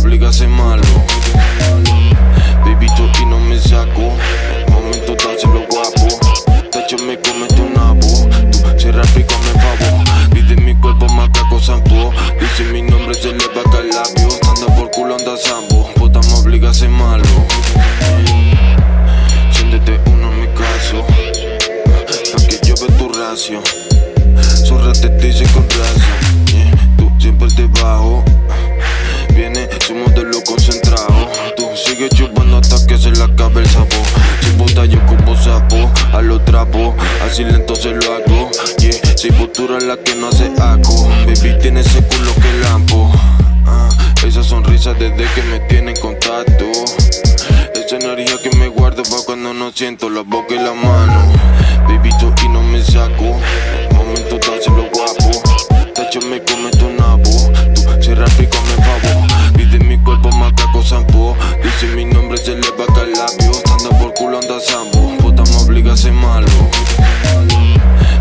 obligas a malo. Baby, y no me saco. El momento lo guapo. De hecho, me comete un abo. Tú cierras rico, me favor. Pide mi cuerpo, macaco, zampo. Dice mi nombre, se le va a labio. Anda por culo, anda zambo. Puta, me obligas a malo. Siéntete uno en mi caso. Pa' que yo ve tu racio. Zorra te dice con racio. Chupando hasta que se le acabe el sabor. Si puta yo como sapo, a lo trapo, así lento se lo hago. Yeah, si futura la que no hace aco. Baby tiene ese culo que lampo. Ah, esa sonrisa desde que me tiene en contacto. Esa energía que me guardo pa' cuando no siento la boca y la mano. Baby, y no me saco. Malo.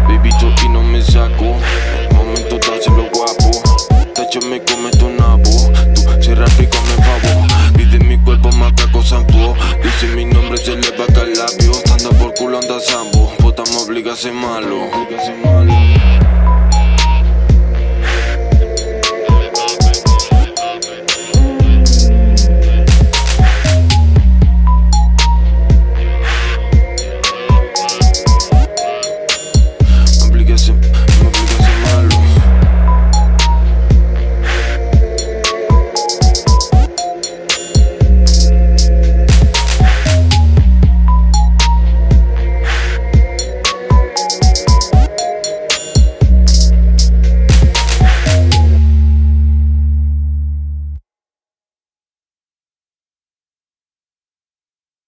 Baby, y no me saco. El momento lo guapo. De hecho, me cometo un nabo. Tú cierra rico, me favor. Pide mi cuerpo, macaco, zampo. Dice mi nombre, se le va a labio. Anda por culo, anda zambo. Puta, me obliga a ser malo.